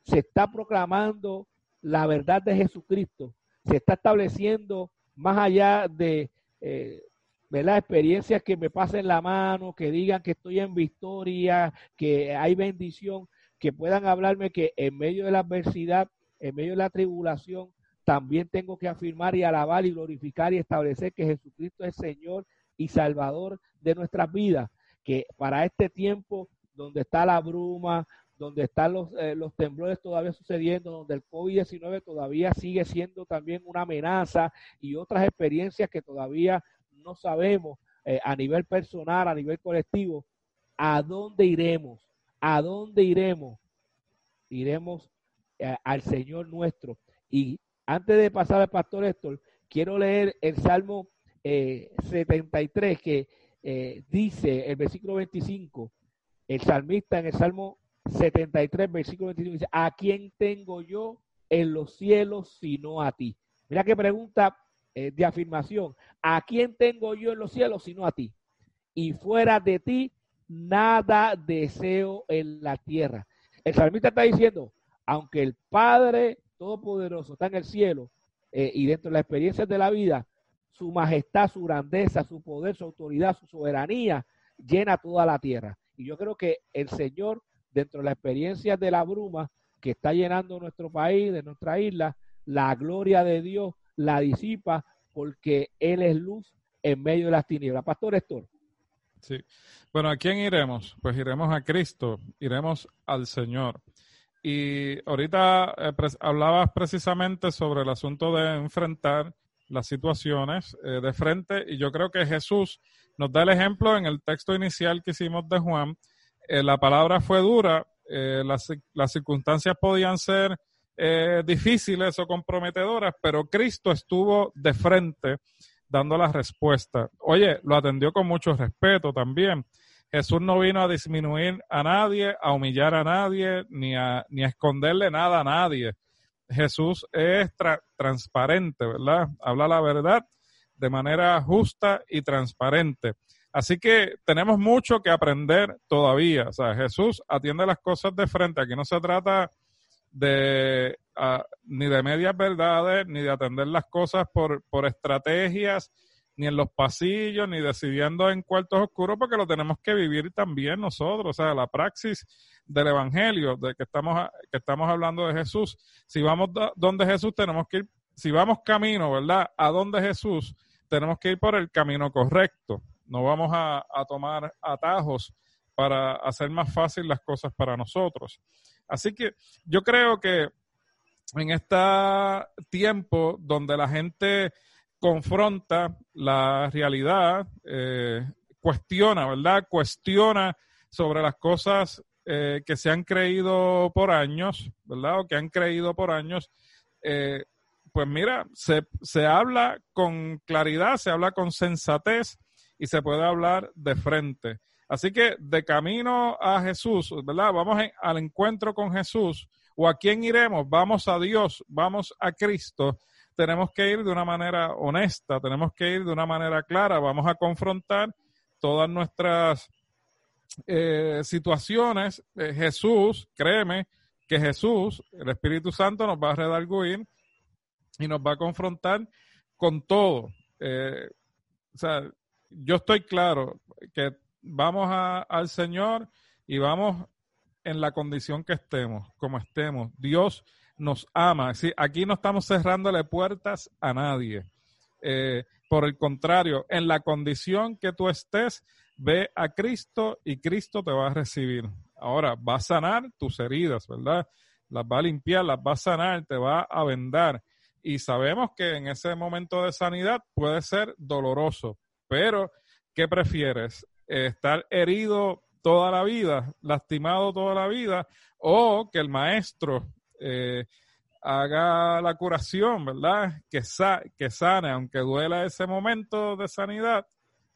Speaker 2: Se está proclamando la verdad de Jesucristo. Se está estableciendo más allá de eh, las experiencias que me pasen la mano, que digan que estoy en victoria, que hay bendición, que puedan hablarme que en medio de la adversidad, en medio de la tribulación, también tengo que afirmar y alabar y glorificar y establecer que Jesucristo es Señor y Salvador de nuestras vidas, que para este tiempo donde está la bruma, donde están los, eh, los temblores todavía sucediendo, donde el COVID-19 todavía sigue siendo también una amenaza y otras experiencias que todavía no sabemos eh, a nivel personal, a nivel colectivo, ¿a dónde iremos? ¿A dónde iremos? Iremos eh, al Señor nuestro. Y antes de pasar al pastor Héctor, quiero leer el Salmo 73 que dice, el versículo 25, el salmista en el Salmo 73, versículo 21 dice, ¿a quién tengo yo en los cielos sino a ti. Mira qué pregunta eh, de afirmación. ¿A quién tengo yo en los cielos sino a ti? Y fuera de ti, nada deseo en la tierra. El salmista está diciendo, aunque el Padre Todopoderoso está en el cielo eh, y dentro de las experiencias de la vida, su majestad, su grandeza, su poder, su autoridad, su soberanía llena toda la tierra. Y yo creo que el Señor, dentro de las experiencias de la bruma que está llenando nuestro país, de nuestra isla, la gloria de Dios la disipa porque Él es luz en medio de las tinieblas. Pastor Héctor.
Speaker 1: Sí. Bueno, ¿a quién iremos? Pues iremos a Cristo, iremos al Señor. Y ahorita eh, hablabas precisamente sobre el asunto de enfrentar las situaciones eh, de frente y yo creo que Jesús nos da el ejemplo en el texto inicial que hicimos de Juan. Eh, la palabra fue dura, las, las, circunstancias podían ser difíciles o comprometedoras, pero Cristo estuvo de frente dando la respuesta. Oye, lo atendió con mucho respeto también. Jesús no vino a disminuir a nadie, a humillar a nadie, ni a, ni a esconderle nada a nadie. Jesús es transparente, ¿verdad? Habla la verdad de manera justa y transparente. Así que tenemos mucho que aprender todavía. O sea, Jesús atiende las cosas de frente. Aquí no se trata de ni de medias verdades, ni de atender las cosas por, por estrategias ni en los pasillos, ni decidiendo en cuartos oscuros, porque lo tenemos que vivir también nosotros. O sea, la praxis del Evangelio, de que estamos, que estamos hablando de Jesús. Si vamos donde Jesús, tenemos que ir, si vamos camino, ¿verdad? A donde Jesús, tenemos que ir por el camino correcto. No vamos a, a tomar atajos para hacer más fácil las cosas para nosotros. Así que yo creo que en este tiempo donde la gente confronta la realidad, eh, cuestiona, ¿verdad? Cuestiona sobre las cosas eh, que se han creído por años, ¿verdad? O que han creído por años. Eh, pues mira, se, se habla con claridad, se habla con sensatez y se puede hablar de frente. Así que de camino a Jesús, ¿verdad? Vamos al encuentro con Jesús. ¿O a quién iremos? Vamos a Dios, vamos a Cristo tenemos que ir de una manera honesta, tenemos que ir de una manera clara, vamos a confrontar todas nuestras eh, situaciones. Eh, Jesús, créeme que Jesús, el Espíritu Santo, nos va a redarguir y nos va a confrontar con todo. Eh, o sea, yo estoy claro que vamos al Señor y vamos en la condición que estemos, como estemos. Dios nos ama. Aquí no estamos cerrándole puertas a nadie. Eh, por el contrario, en la condición que tú estés, ve a Cristo y Cristo te va a recibir. Ahora, va a sanar tus heridas, ¿verdad? Las va a limpiar, las va a sanar, te va a vendar. Y sabemos que en ese momento de sanidad puede ser doloroso, pero ¿qué prefieres? ¿Estar herido toda la vida, lastimado toda la vida, o que el maestro eh, haga la curación, ¿verdad? Que, sa que sane, aunque duela ese momento de sanidad,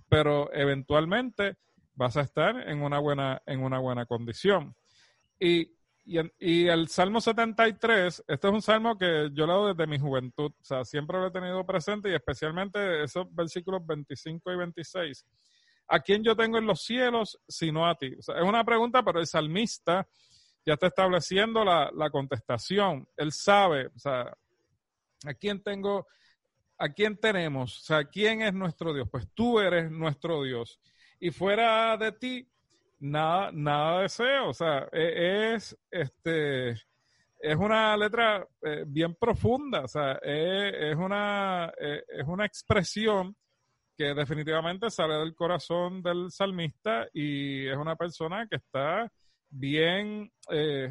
Speaker 1: pero eventualmente vas a estar en una buena, en una buena condición. Y, y, el Salmo 73, este es un salmo que yo leo desde mi juventud, o sea, siempre lo he tenido presente y especialmente esos versículos 25 y 26. ¿A quién yo tengo en los cielos sino a ti? O sea, es una pregunta, pero el salmista ya está estableciendo la, contestación. Él sabe, o sea, ¿a quién tengo, a quién tenemos? O sea, ¿quién es nuestro Dios? Pues tú eres nuestro Dios. Y fuera de ti, nada, nada deseo. O sea, e, es, este, es una letra eh, bien profunda. O sea, e, es, una, e, es una expresión que definitivamente sale del corazón del salmista y es una persona que está bien eh,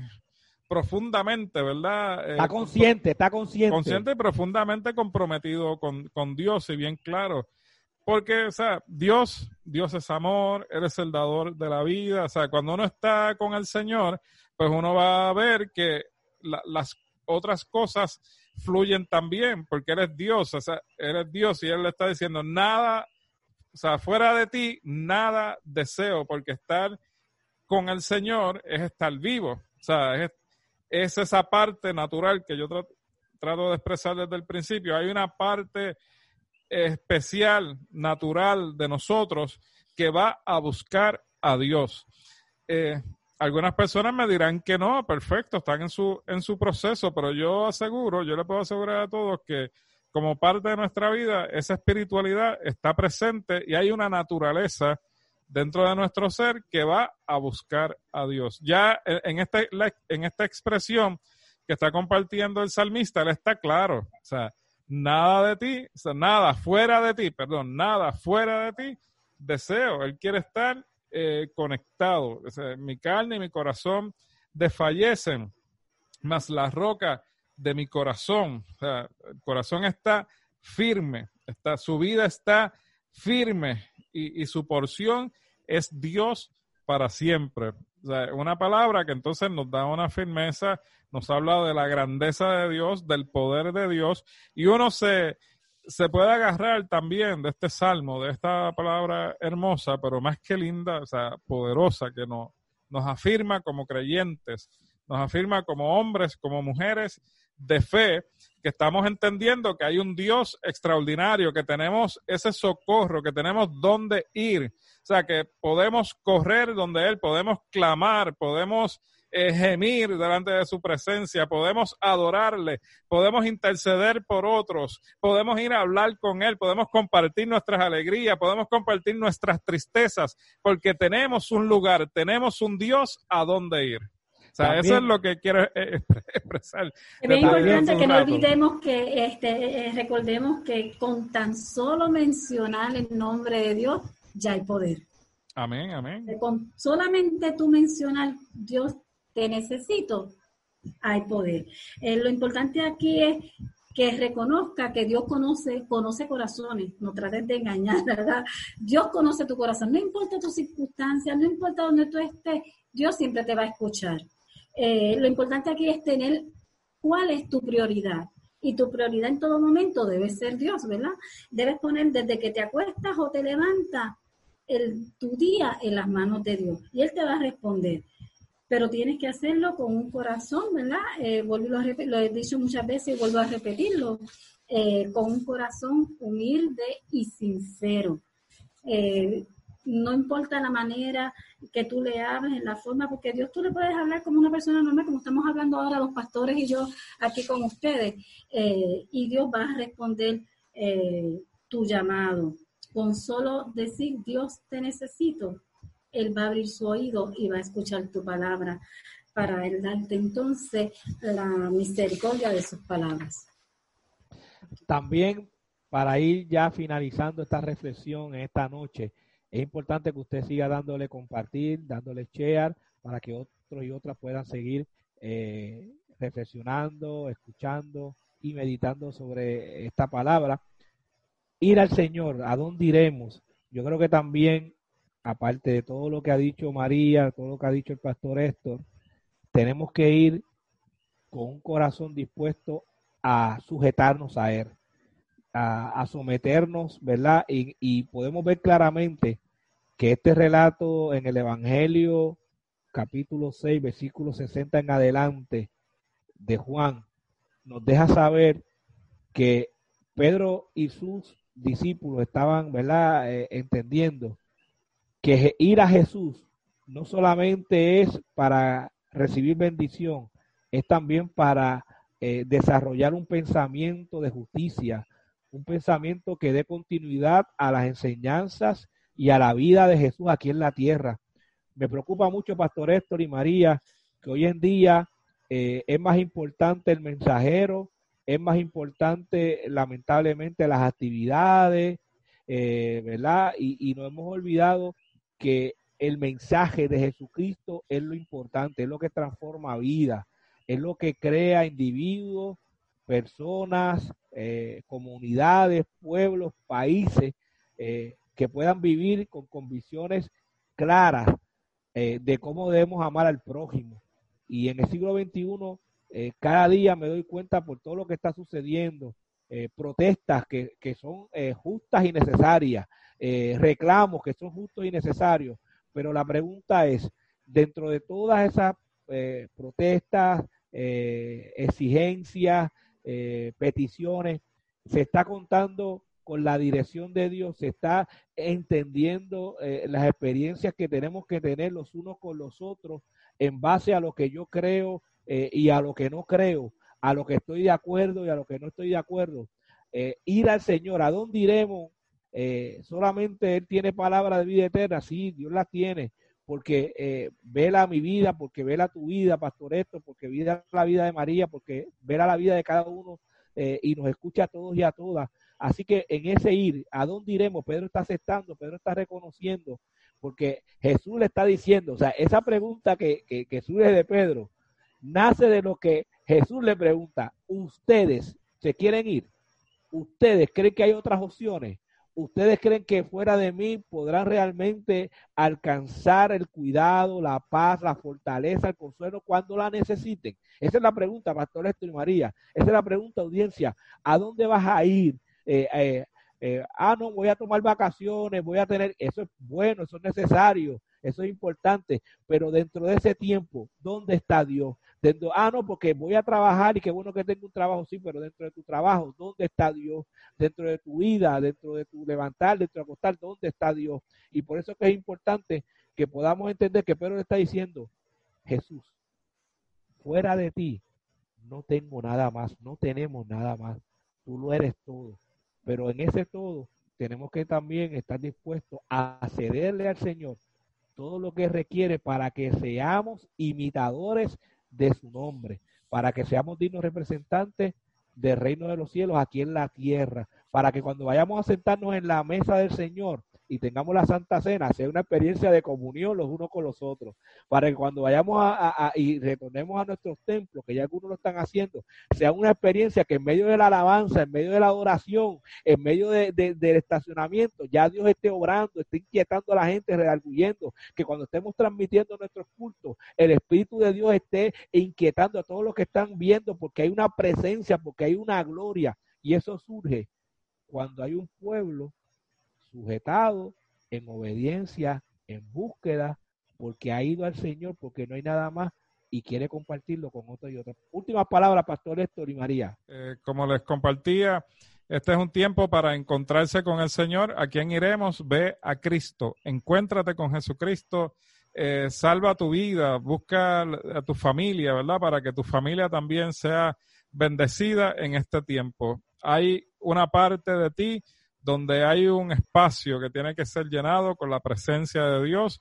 Speaker 1: profundamente, ¿verdad?
Speaker 2: Eh, está consciente, está consciente.
Speaker 1: Consciente y profundamente comprometido con, con, Dios y bien claro. Porque, o sea, Dios, Dios es amor, Él es el dador de la vida. O sea, cuando uno está con el Señor, pues uno va a ver que las otras cosas fluyen también, porque Él es Dios, o sea, Él es Dios y Él le está diciendo, nada, o sea, fuera de ti, nada deseo, porque estar con el Señor es estar vivo. O sea, es, esa parte natural que yo trato de expresar desde el principio, hay una parte especial, natural de nosotros que va a buscar a Dios. Eh, algunas personas me dirán que no, perfecto, están en su, en su proceso, pero yo aseguro, yo le puedo asegurar a todos que como parte de nuestra vida, esa espiritualidad está presente y hay una naturaleza dentro de nuestro ser que va a buscar a Dios. Ya en, este, en esta expresión que está compartiendo el salmista, él está claro, o sea, nada de ti, nada fuera de ti, perdón, nada fuera de ti, deseo, él quiere estar eh, mi carne y mi corazón desfallecen, mas la roca de mi corazón, el corazón está firme, está, su vida está firme y, su porción es Dios para siempre. Una palabra que entonces nos da una firmeza, nos habla de la grandeza de Dios, del poder de Dios, y uno se, se puede agarrar también de este salmo, de esta palabra hermosa, pero más que linda, o sea, poderosa, que nos, nos afirma como creyentes, nos afirma como hombres, como mujeres de fe, que estamos entendiendo que hay un Dios extraordinario, que tenemos ese socorro, que tenemos dónde ir, o sea, que podemos correr donde Él, podemos clamar, podemos eh, gemir delante de su presencia, podemos adorarle, podemos interceder por otros, podemos ir a hablar con Él, podemos compartir nuestras alegrías, podemos compartir nuestras tristezas, porque tenemos un lugar, tenemos un Dios a dónde ir. O sea, eso es lo que quiero eh, eh, expresar.
Speaker 3: Es bien importante que no olvidemos que, este, recordemos que con tan solo mencionar el nombre de Dios, ya hay poder.
Speaker 1: Amén, amén.
Speaker 3: Con solamente tú mencionar Dios te necesito, hay poder. Eh, lo importante aquí es que reconozca que Dios conoce, conoce corazones, no trates de engañar, ¿verdad? Dios conoce tu corazón, no importa tus circunstancias, no importa dónde tú estés, Dios siempre te va a escuchar. Eh, lo importante aquí es tener cuál es tu prioridad. Y tu prioridad en todo momento debe ser Dios, ¿verdad? Debes poner desde que te acuestas o te levantas el, tu día en las manos de Dios. Y Él te va a responder pero tienes que hacerlo con un corazón, ¿verdad? Eh, lo he dicho muchas veces y vuelvo a repetirlo, eh, con un corazón humilde y sincero. Eh, no importa la manera que tú le hables, en la forma, porque Dios tú le puedes hablar como una persona normal, como estamos hablando ahora los pastores y yo aquí con ustedes, y Dios va a responder tu llamado. Con solo decir, Dios te necesito, él va a abrir su oído y va a escuchar tu palabra para Él darte entonces la misericordia de sus palabras.
Speaker 2: También para ir ya finalizando esta reflexión en esta noche, es importante que usted siga dándole compartir, dándole share para que otros y otras puedan seguir eh, reflexionando, escuchando y meditando sobre esta palabra. Ir al Señor, ¿a dónde iremos? Yo creo que también aparte de todo lo que ha dicho María, todo lo que ha dicho el pastor Héctor, tenemos que ir con un corazón dispuesto a sujetarnos a Él, a, someternos, ¿verdad? Y, podemos ver claramente que este relato en el Evangelio, capítulo 6, versículo 60 en adelante de Juan, nos deja saber que Pedro y sus discípulos estaban, ¿verdad?, eh, entendiendo que ir a Jesús no solamente es para recibir bendición, es también para eh, desarrollar un pensamiento de justicia, un pensamiento que dé continuidad a las enseñanzas y a la vida de Jesús aquí en la tierra. Me preocupa mucho, Pastor Héctor y María, que hoy en día eh, es más importante el mensajero, es más importante lamentablemente las actividades, eh, ¿verdad? Y, y nos hemos olvidado que el mensaje de Jesucristo es lo importante, es lo que transforma vida, es lo que crea individuos, personas, eh, comunidades, pueblos, países eh, que puedan vivir con convicciones claras eh, de cómo debemos amar al prójimo. Y en el siglo XXI, cada día me doy cuenta por todo lo que está sucediendo, protestas que, que son justas y necesarias, eh, reclamos que son justos y necesarios, pero la pregunta es, dentro de todas esas eh, protestas, eh, exigencias, peticiones, se está contando con la dirección de Dios, se está entendiendo las experiencias que tenemos que tener los unos con los otros en base a lo que yo creo y a lo que no creo, a lo que estoy de acuerdo y a lo que no estoy de acuerdo. ir al Señor, ¿a dónde iremos? Solamente Él tiene palabra de vida eterna, sí, Dios la tiene, porque eh, vela mi vida, porque vela tu vida, Pastor Esto, porque vela la vida de María, porque vela la vida de cada uno eh, y nos escucha a todos y a todas. Así que en ese ir, ¿a dónde iremos? Pedro está aceptando, Pedro está reconociendo, porque Jesús le está diciendo, o sea, esa pregunta que, que, que surge de Pedro, nace de lo que Jesús le pregunta, ¿ustedes se quieren ir? ¿Ustedes creen que hay otras opciones? ¿Ustedes creen que fuera de mí podrán realmente alcanzar el cuidado, la paz, la fortaleza, el consuelo cuando la necesiten? Esa es la pregunta, Pastor Héctor y María. Esa es la pregunta, audiencia. ¿A dónde vas a ir? Eh, eh, eh, ah, no, voy a tomar vacaciones, voy a tener, eso es bueno, eso es necesario, eso es importante, pero dentro de ese tiempo, ¿dónde está Dios? Ah, no, porque voy a trabajar y qué bueno que tengo un trabajo, sí, pero dentro de tu trabajo, ¿dónde está Dios? Dentro de tu vida, dentro de tu levantar, dentro de acostar, ¿dónde está Dios? Y por eso que es importante que podamos entender que Pedro le está diciendo, Jesús, fuera de ti, no tengo nada más, no tenemos nada más, tú lo eres todo. Pero en ese todo tenemos que también estar dispuestos a cederle al Señor todo lo que requiere para que seamos imitadores de su nombre, para que seamos dignos representantes del reino de los cielos aquí en la tierra, para que cuando vayamos a sentarnos en la mesa del Señor, y tengamos la Santa Cena, sea una experiencia de comunión los unos con los otros, para que cuando vayamos a, y retornemos a nuestros templos, que ya algunos lo están haciendo, sea una experiencia que en medio de la alabanza, en medio de la adoración, en medio de, del estacionamiento, ya Dios esté obrando, esté inquietando a la gente, redarguyendo, que cuando estemos transmitiendo nuestros cultos, el Espíritu de Dios esté inquietando a todos los que están viendo, porque hay una presencia, porque hay una gloria, y eso surge cuando hay un pueblo sujetado, en obediencia, en búsqueda, porque ha ido al Señor, porque no hay nada más y quiere compartirlo con otro y otro. Última palabra, Pastor Héctor y María.
Speaker 1: Eh, como les compartía, este es un tiempo para encontrarse con el Señor. ¿A quién iremos? Ve a Cristo. Encuéntrate con Jesucristo. Eh, salva tu vida. Busca a tu familia, ¿verdad? Para que tu familia también sea bendecida en este tiempo. Hay una parte de ti donde hay un espacio que tiene que ser llenado con la presencia de Dios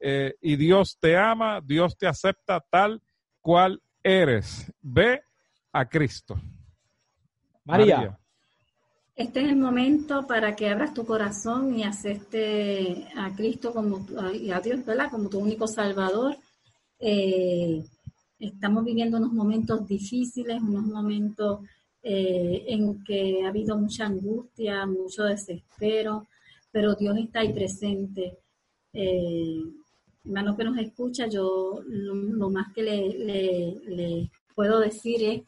Speaker 1: eh, y Dios te ama, Dios te acepta tal cual eres. Ve a Cristo.
Speaker 2: María.
Speaker 3: Este es el momento para que abras tu corazón y acepte a Cristo como y a Dios, ¿verdad? Como tu único Salvador. Eh, estamos viviendo unos momentos difíciles, unos momentos eh, en que ha habido mucha angustia, mucho desespero, pero Dios está ahí presente. Eh, hermano que nos escucha, yo lo, más que le, puedo decir es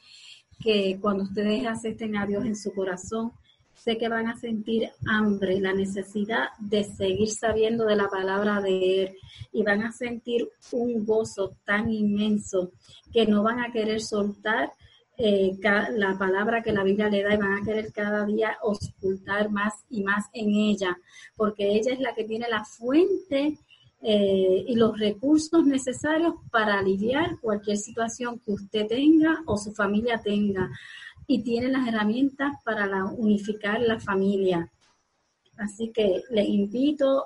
Speaker 3: que cuando ustedes acepten a Dios en su corazón, sé que van a sentir hambre, la necesidad de seguir sabiendo de la palabra de Él y van a sentir un gozo tan inmenso que no van a querer soltar eh, la palabra que la Biblia le da y van a querer cada día ocultar más y más en ella, porque ella es la que tiene la fuente eh, y los recursos necesarios para aliviar cualquier situación que usted tenga o su familia tenga y tiene las herramientas para la, unificar la familia. Así que les invito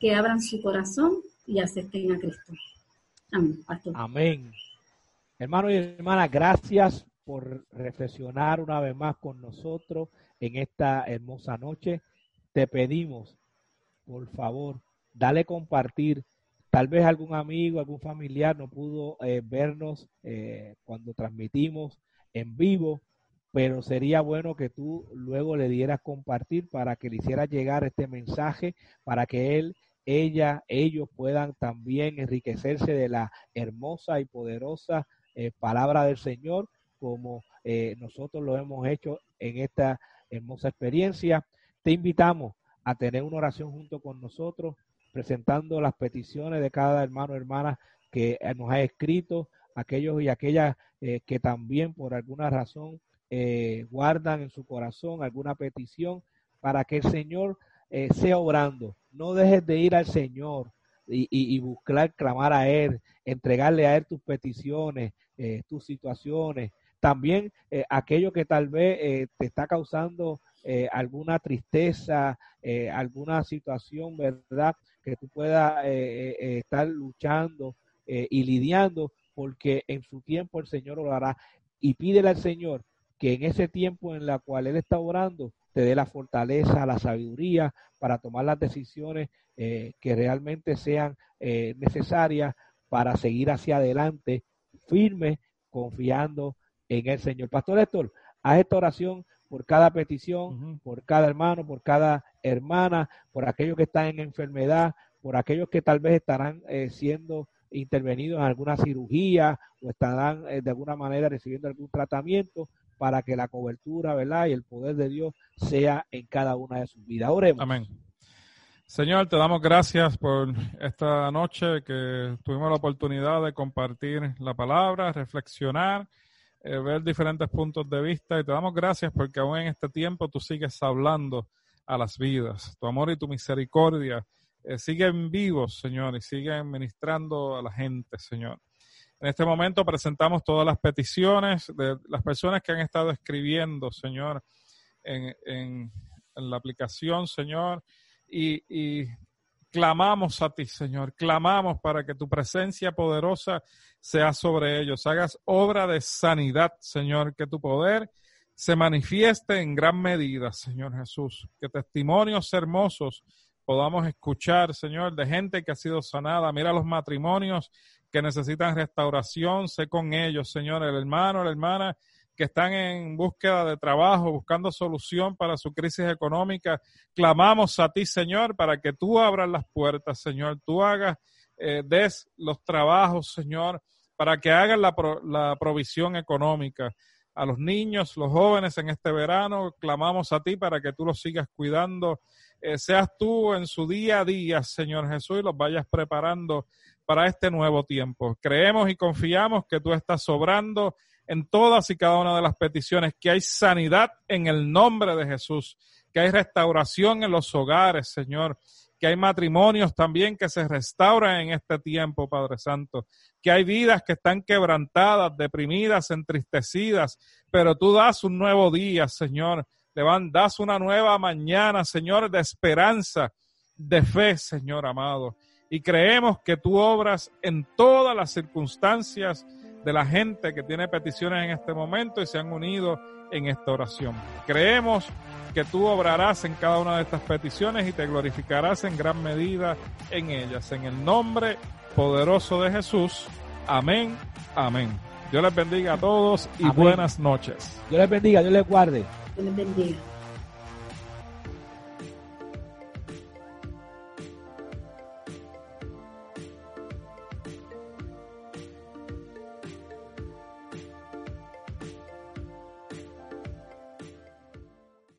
Speaker 3: que abran su corazón y acepten a Cristo.
Speaker 2: Amén. Hermanos y hermanas, gracias por reflexionar una vez más con nosotros en esta hermosa noche. Te pedimos, por favor, dale compartir. Tal vez algún amigo, algún familiar no pudo eh, vernos eh, cuando transmitimos en vivo, pero sería bueno que tú luego le dieras compartir para que le hicieras llegar este mensaje, para que él, ella, ellos puedan también enriquecerse de la hermosa y poderosa eh, palabra del Señor, como eh, nosotros lo hemos hecho en esta hermosa experiencia. Te invitamos a tener una oración junto con nosotros, presentando las peticiones de cada hermano o hermana que nos ha escrito, aquellos y aquellas eh, que también por alguna razón eh, guardan en su corazón alguna petición para que el Señor eh, sea obrando. No dejes de ir al Señor y, buscar, clamar a Él, entregarle a Él tus peticiones, eh, tus situaciones. También aquello que tal vez te está causando alguna tristeza, alguna situación, ¿verdad? Que tú puedas estar luchando y lidiando, porque en su tiempo el Señor orará. Y pídele al Señor que en ese tiempo en la cual Él está orando, te dé la fortaleza, la sabiduría para tomar las decisiones eh, que realmente sean eh, necesarias para seguir hacia adelante, firme, confiando en el Señor. Pastor Héctor, haz esta oración por cada petición, por cada hermano, por cada hermana, por aquellos que están en enfermedad, por aquellos que tal vez estarán eh, siendo intervenidos en alguna cirugía o estarán de alguna manera recibiendo algún tratamiento para que la cobertura, ¿verdad? Y el poder de Dios sea en cada una de sus vidas. Oremos.
Speaker 1: Amén. Señor, te damos gracias por esta noche que tuvimos la oportunidad de compartir la palabra, reflexionar, eh, ver diferentes puntos de vista y te damos gracias porque aún en este tiempo tú sigues hablando a las vidas. Tu amor y tu misericordia eh, siguen vivos, Señor, y siguen ministrando a la gente, Señor. En este momento presentamos todas las peticiones de las personas que han estado escribiendo, Señor, en, la aplicación, Señor, y, clamamos a ti, Señor, clamamos para que tu presencia poderosa sea sobre ellos. Hagas obra de sanidad, Señor, que tu poder se manifieste en gran medida, Señor Jesús. Que testimonios hermosos podamos escuchar, Señor, de gente que ha sido sanada. Mira los matrimonios que necesitan restauración, sé con ellos, Señor, el hermano, la hermana que están en búsqueda de trabajo, buscando solución para su crisis económica. Clamamos a ti, Señor, para que tú abras las puertas, Señor, tú hagas, eh, des los trabajos, Señor, para que hagan la, la provisión económica a los niños, los jóvenes en este verano. Clamamos a ti para que tú los sigas cuidando. Eh, seas tú en su día a día, Señor Jesús, y los vayas preparando para este nuevo tiempo. Creemos y confiamos que tú estás sobrando en todas y cada una de las peticiones, que hay sanidad en el nombre de Jesús, que hay restauración en los hogares, Señor, que hay matrimonios también que se restauran en este tiempo, Padre Santo, que hay vidas que están quebrantadas, deprimidas, entristecidas, pero tú das un nuevo día, Señor, das una nueva mañana, Señor, de esperanza, de fe, Señor amado y creemos que tú obras en todas las circunstancias de la gente que tiene peticiones en este momento y se han unido en esta oración. Creemos que tú obrarás en cada una de estas peticiones y te glorificarás en gran medida en ellas. En el nombre poderoso de Jesús. Amén. Amén. Dios les bendiga a todos y buenas noches.
Speaker 2: Dios les bendiga, Dios les guarde.
Speaker 3: Dios les bendiga.